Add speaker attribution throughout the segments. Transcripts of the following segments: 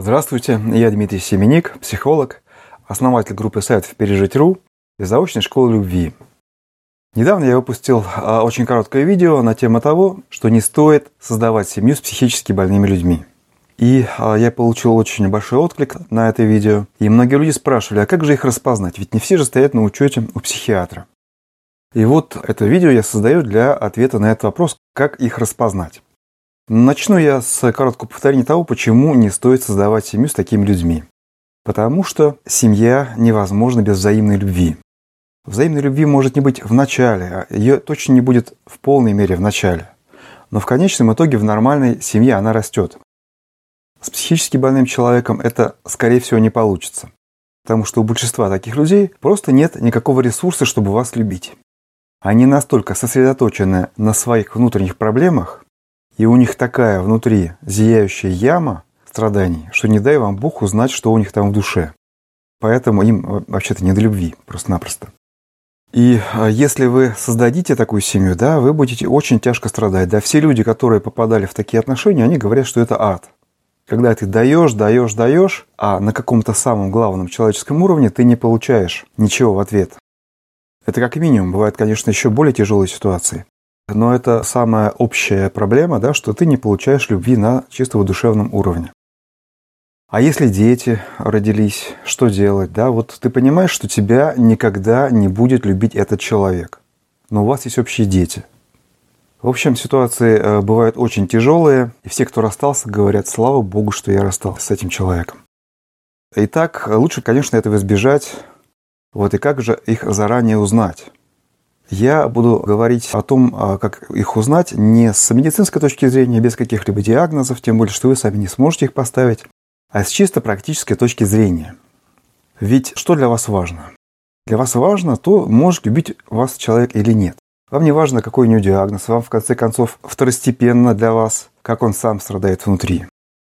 Speaker 1: Здравствуйте, я Дмитрий Семеник, психолог, основатель группы сайтов «Пережить.ру» и заочной школы любви. Недавно я выпустил а, очень короткое видео на тему того, что не стоит создавать семью с психически больными людьми. И а, я получил очень большой отклик на это видео. И многие люди спрашивали, а как же их распознать? Ведь не все же стоят на учете у психиатра. И вот это видео я создаю для ответа на этот вопрос, как их распознать. Начну я с короткого повторения того, почему не стоит создавать семью с такими людьми. Потому что семья невозможна без взаимной любви. Взаимной любви может не быть в начале, а ее точно не будет в полной мере в начале. Но в конечном итоге в нормальной семье она растет. С психически больным человеком это, скорее всего, не получится. Потому что у большинства таких людей просто нет никакого ресурса, чтобы вас любить. Они настолько сосредоточены на своих внутренних проблемах, и у них такая внутри зияющая яма страданий, что не дай вам Бог узнать, что у них там в душе. Поэтому им э, вообще-то не до любви, просто-напросто. И э, если вы создадите такую семью, да, вы будете очень тяжко страдать. Да, все люди, которые попадали в такие отношения, они говорят, что это ад. Когда ты даешь, даешь, даешь, а на каком-то самом главном человеческом уровне ты не получаешь ничего в ответ. Это как минимум. Бывают, конечно, еще более тяжелые ситуации. Но это самая общая проблема, да, что ты не получаешь любви на чисто душевном уровне. А если дети родились, что делать? Да? Вот ты понимаешь, что тебя никогда не будет любить этот человек. Но у вас есть общие дети. В общем, ситуации э, бывают очень тяжелые, и все, кто расстался, говорят, слава богу, что я расстался с этим человеком. Итак, лучше, конечно, этого избежать. Вот и как же их заранее узнать? Я буду говорить о том, а, как их узнать не с медицинской точки зрения, без каких-либо диагнозов, тем более, что вы сами не сможете их поставить, а с чисто практической точки зрения. Ведь что для вас важно? Для вас важно то, может любить вас человек или нет. Вам не важно, какой у него диагноз, вам в конце концов второстепенно для вас, как он сам страдает внутри.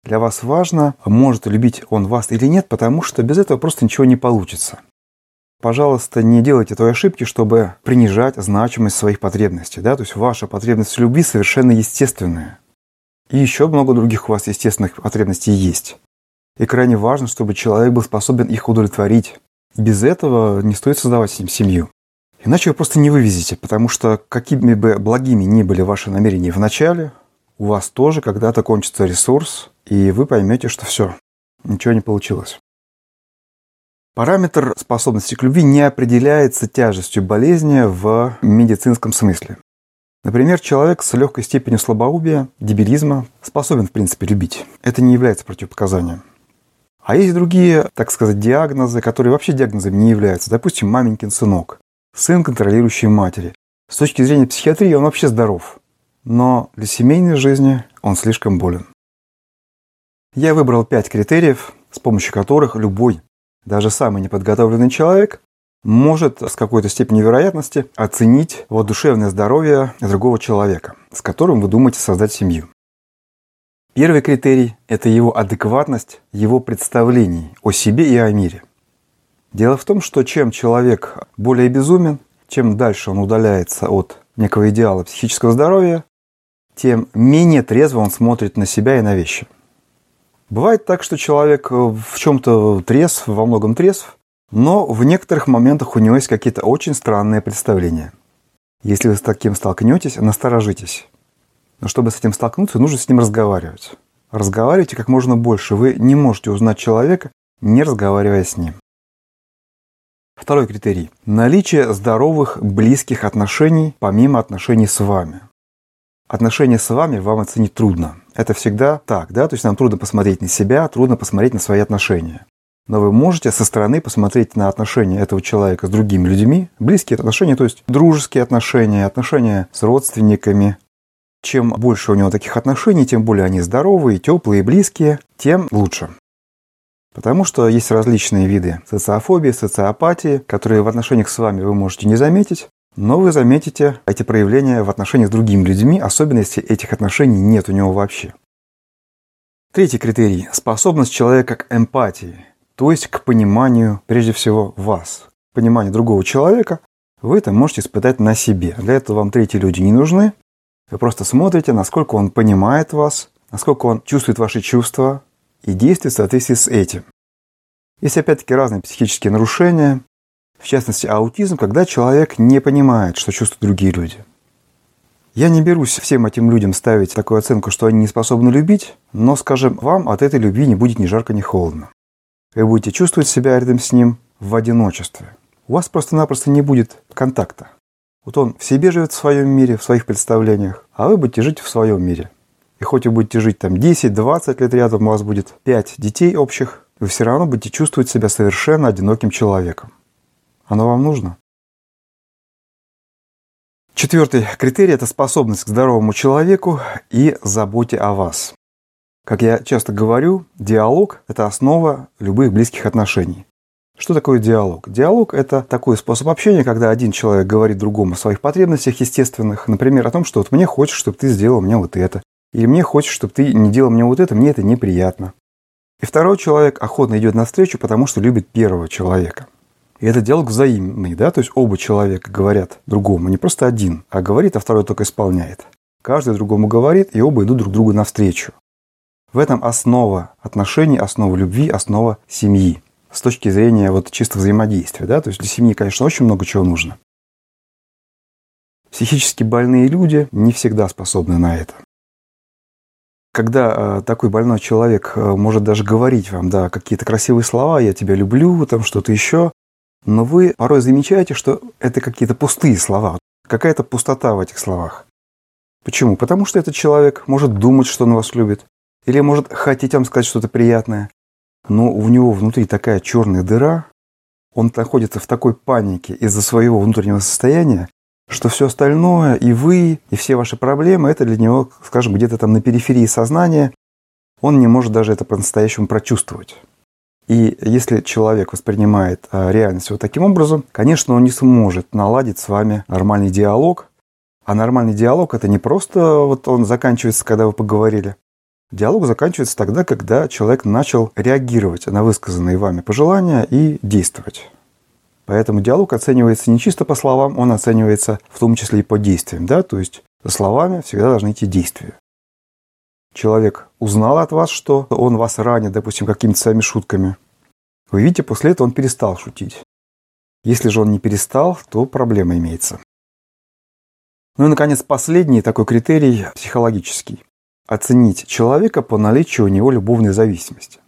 Speaker 1: Для вас важно, может любить он вас или нет, потому что без этого просто ничего не получится. Пожалуйста, не делайте той ошибки, чтобы принижать значимость своих потребностей. Да? То есть ваша потребность в любви совершенно естественная. И еще много других у вас естественных потребностей есть. И крайне важно, чтобы человек был способен их удовлетворить. Без этого не стоит создавать с ним семью. Иначе вы просто не вывезете, потому что какими бы благими ни были ваши намерения в начале, у вас тоже когда-то кончится ресурс, и вы поймете, что все, ничего не получилось. Параметр способности к любви не определяется тяжестью болезни в медицинском смысле. Например, человек с легкой степенью слабоубия, дебилизма способен, в принципе, любить. Это не является противопоказанием. А есть другие, так сказать, диагнозы, которые вообще диагнозами не являются. Допустим, маменькин сынок, сын контролирующей матери. С точки зрения психиатрии он вообще здоров. Но для семейной жизни он слишком болен. Я выбрал пять критериев, с помощью которых любой даже самый неподготовленный человек может с какой-то степенью вероятности оценить вот душевное здоровье другого человека, с которым вы думаете создать семью. Первый критерий – это его адекватность, его представлений о себе и о мире. Дело в том, что чем человек более безумен, чем дальше он удаляется от некого идеала психического здоровья, тем менее трезво он смотрит на себя и на вещи – Бывает так, что человек э, в чем-то трезв, во многом трезв, но в некоторых моментах у него есть какие-то очень странные представления. Если вы с таким столкнетесь, насторожитесь. Но чтобы с этим столкнуться, нужно с ним разговаривать. Разговаривайте как можно больше. Вы не можете узнать человека, не разговаривая с ним. Второй критерий. Наличие здоровых, близких отношений, помимо отношений с вами. Отношения с вами вам оценить трудно. Это всегда так, да? То есть нам трудно посмотреть на себя, трудно посмотреть на свои отношения. Но вы можете со стороны посмотреть на отношения этого человека с другими людьми, близкие отношения, то есть дружеские отношения, отношения с родственниками. Чем больше у него таких отношений, тем более они здоровые, теплые, близкие, тем лучше. Потому что есть различные виды социофобии, социопатии, которые в отношениях с вами вы можете не заметить, но вы заметите эти проявления в отношениях с другими людьми, особенно если этих отношений нет у него вообще. Третий критерий – способность человека к эмпатии, то есть к пониманию, прежде всего, вас. Понимание другого человека вы это можете испытать на себе. Для этого вам третьи люди не нужны. Вы просто смотрите, насколько он понимает вас, насколько он чувствует ваши чувства, и действовать в соответствии с этим. Есть опять-таки разные психические нарушения, в частности аутизм, когда человек не понимает, что чувствуют другие люди. Я не берусь всем этим людям ставить такую оценку, что они не способны любить, но, скажем, вам от этой любви не будет ни жарко, ни холодно. Вы будете чувствовать себя рядом с ним в одиночестве. У вас просто-напросто не будет контакта. Вот он в себе живет в своем мире, в своих представлениях, а вы будете жить в своем мире. И хоть вы будете жить там 10-20 лет рядом, у вас будет 5 детей общих, вы все равно будете чувствовать себя совершенно одиноким человеком. Оно вам нужно? Четвертый критерий – это способность к здоровому человеку и заботе о вас. Как я часто говорю, диалог – это основа любых близких отношений. Что такое диалог? Диалог – это такой способ общения, когда один человек говорит другому о своих потребностях естественных, например, о том, что вот мне хочется, чтобы ты сделал мне вот это, или мне хочется, чтобы ты не делал мне вот это, мне это неприятно. И второй человек охотно идет навстречу, потому что любит первого человека. И это диалог взаимный, да, то есть оба человека говорят другому, не просто один, а говорит, а второй только исполняет. Каждый другому говорит, и оба идут друг другу навстречу. В этом основа отношений, основа любви, основа семьи. С точки зрения вот чисто взаимодействия, да, то есть для семьи, конечно, очень много чего нужно. Психически больные люди не всегда способны на это. Когда э, такой больной человек э, может даже говорить вам, да, какие-то красивые слова, я тебя люблю, там что-то еще, но вы порой замечаете, что это какие-то пустые слова, какая-то пустота в этих словах. Почему? Потому что этот человек может думать, что он вас любит, или может хотеть вам сказать что-то приятное, но у него внутри такая черная дыра, он находится в такой панике из-за своего внутреннего состояния, что все остальное, и вы, и все ваши проблемы, это для него, скажем, где-то там на периферии сознания, он не может даже это по-настоящему прочувствовать. И если человек воспринимает а, реальность вот таким образом, конечно, он не сможет наладить с вами нормальный диалог. А нормальный диалог это не просто вот он заканчивается, когда вы поговорили. Диалог заканчивается тогда, когда человек начал реагировать на высказанные вами пожелания и действовать. Поэтому диалог оценивается не чисто по словам, он оценивается в том числе и по действиям. Да? То есть за словами всегда должны идти действия человек узнал от вас, что он вас ранит, допустим, какими-то своими шутками, вы видите, после этого он перестал шутить. Если же он не перестал, то проблема имеется. Ну и, наконец, последний такой критерий психологический. Оценить человека по наличию у него любовной зависимости.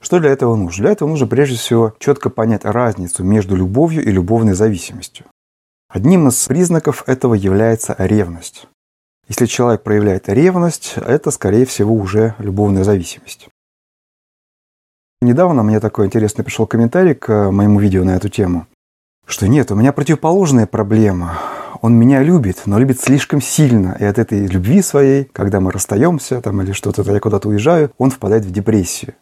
Speaker 1: Что для этого нужно? Для этого нужно прежде всего четко понять разницу между любовью и любовной зависимостью. Одним из признаков этого является ревность. Если человек проявляет ревность, это, скорее всего, уже любовная зависимость. Недавно мне такой интересный пришел комментарий к моему видео на эту тему, что нет, у меня противоположная проблема. Он меня любит, но любит слишком сильно. И от этой любви своей, когда мы расстаемся там, или что-то, я куда-то уезжаю, он впадает в депрессию.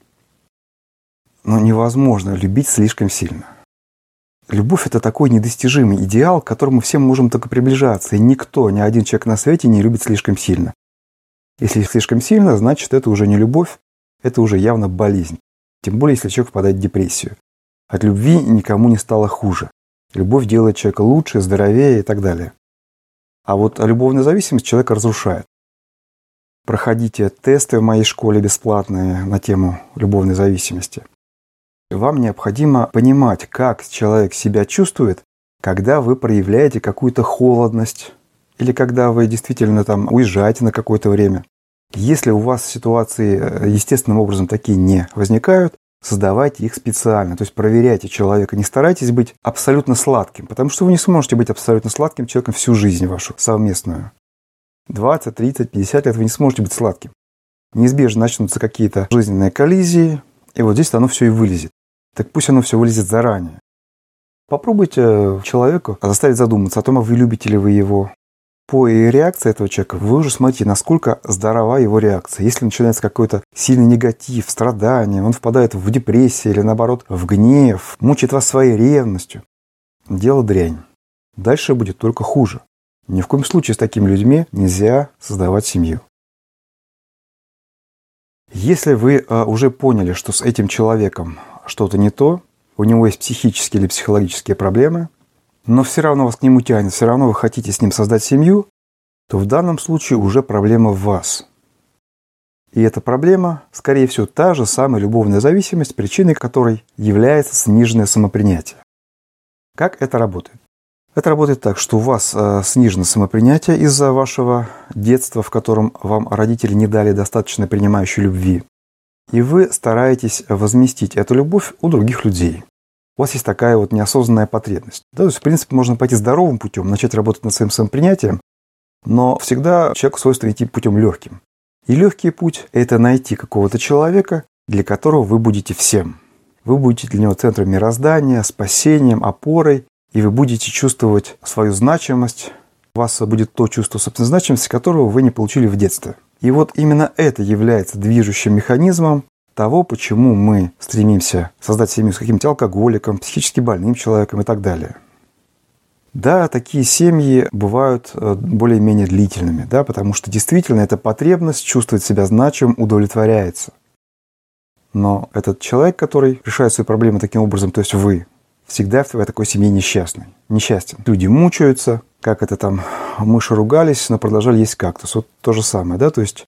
Speaker 1: Но невозможно любить слишком сильно. Любовь – это такой недостижимый идеал, к которому все можем только приближаться, и никто, ни один человек на свете не любит слишком сильно. Если слишком сильно, значит, это уже не любовь, это уже явно болезнь. Тем более, если человек впадает в депрессию. От любви никому не стало хуже. Любовь делает человека лучше, здоровее и так далее. А вот любовная зависимость человека разрушает. Проходите тесты в моей школе бесплатные на тему любовной зависимости. Вам необходимо понимать, как человек себя чувствует, когда вы проявляете какую-то холодность или когда вы действительно там уезжаете на какое-то время. Если у вас ситуации э, естественным образом такие не возникают, создавайте их специально. То есть проверяйте человека. Не старайтесь быть абсолютно сладким, потому что вы не сможете быть абсолютно сладким человеком всю жизнь вашу совместную. 20, 30, 50 лет вы не сможете быть сладким. Неизбежно начнутся какие-то жизненные коллизии, и вот здесь оно все и вылезет так пусть оно все вылезет заранее. Попробуйте человеку заставить задуматься о том, а вы любите ли вы его. По реакции этого человека вы уже смотрите, насколько здорова его реакция. Если начинается какой-то сильный негатив, страдание, он впадает в депрессию или наоборот в гнев, мучает вас своей ревностью, дело дрянь. Дальше будет только хуже. Ни в коем случае с такими людьми нельзя создавать семью. Если вы а, уже поняли, что с этим человеком что-то не то, у него есть психические или психологические проблемы, но все равно вас к нему тянет, все равно вы хотите с ним создать семью, то в данном случае уже проблема в вас. И эта проблема, скорее всего, та же самая любовная зависимость, причиной которой является сниженное самопринятие. Как это работает? Это работает так, что у вас э, снижено самопринятие из-за вашего детства, в котором вам родители не дали достаточно принимающей любви. И вы стараетесь возместить эту любовь у других людей. У вас есть такая вот неосознанная потребность. Да, то есть, в принципе, можно пойти здоровым путем, начать работать над своим самопринятием, но всегда человеку свойственно идти путем легким. И легкий путь – это найти какого-то человека, для которого вы будете всем. Вы будете для него центром мироздания, спасением, опорой, и вы будете чувствовать свою значимость. У вас будет то чувство собственной значимости, которого вы не получили в детстве. И вот именно это является движущим механизмом того, почему мы стремимся создать семью с каким-то алкоголиком, психически больным человеком и так далее. Да, такие семьи бывают э, более-менее длительными, да, потому что действительно эта потребность чувствовать себя значимым удовлетворяется. Но этот человек, который решает свои проблемы таким образом, то есть вы, всегда в такой семье несчастный, несчастен. Люди мучаются, как это там, мыши ругались, но продолжали есть кактус. Вот то же самое, да, то есть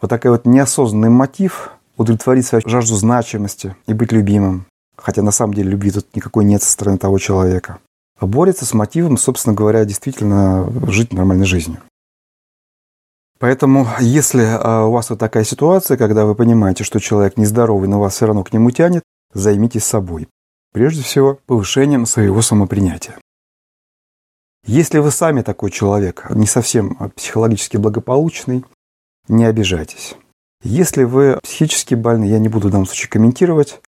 Speaker 1: вот такой вот неосознанный мотив удовлетворить свою жажду значимости и быть любимым, хотя на самом деле любви тут никакой нет со стороны того человека борется с мотивом, собственно говоря, действительно жить нормальной жизнью. Поэтому, если а, у вас вот такая ситуация, когда вы понимаете, что человек нездоровый, но вас все равно к нему тянет, займитесь собой. Прежде всего, повышением своего самопринятия. Если вы сами такой человек, не совсем психологически благополучный, не обижайтесь. Если вы психически больны, я не буду в данном случае комментировать,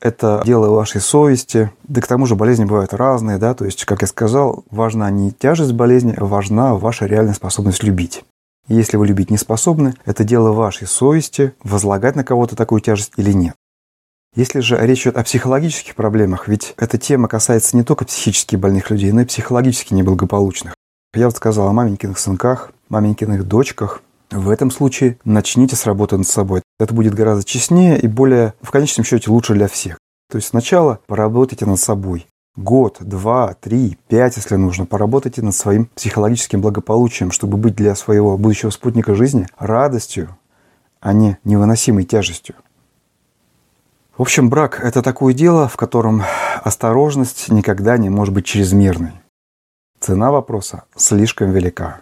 Speaker 1: это дело вашей совести. Да к тому же болезни бывают разные, да, то есть, как я сказал, важна не тяжесть болезни, а важна ваша реальная способность любить. если вы любить не способны, это дело вашей совести, возлагать на кого-то такую тяжесть или нет. Если же речь идет о психологических проблемах, ведь эта тема касается не только психически больных людей, но и психологически неблагополучных. Я вот сказал о маменькиных сынках, маменькиных дочках, в этом случае начните с работы над собой. Это будет гораздо честнее и более, в конечном счете, лучше для всех. То есть сначала поработайте над собой. Год, два, три, пять, если нужно, поработайте над своим психологическим благополучием, чтобы быть для своего будущего спутника жизни радостью, а не невыносимой тяжестью. В общем, брак – это такое дело, в котором осторожность никогда не может быть чрезмерной. Цена вопроса слишком велика.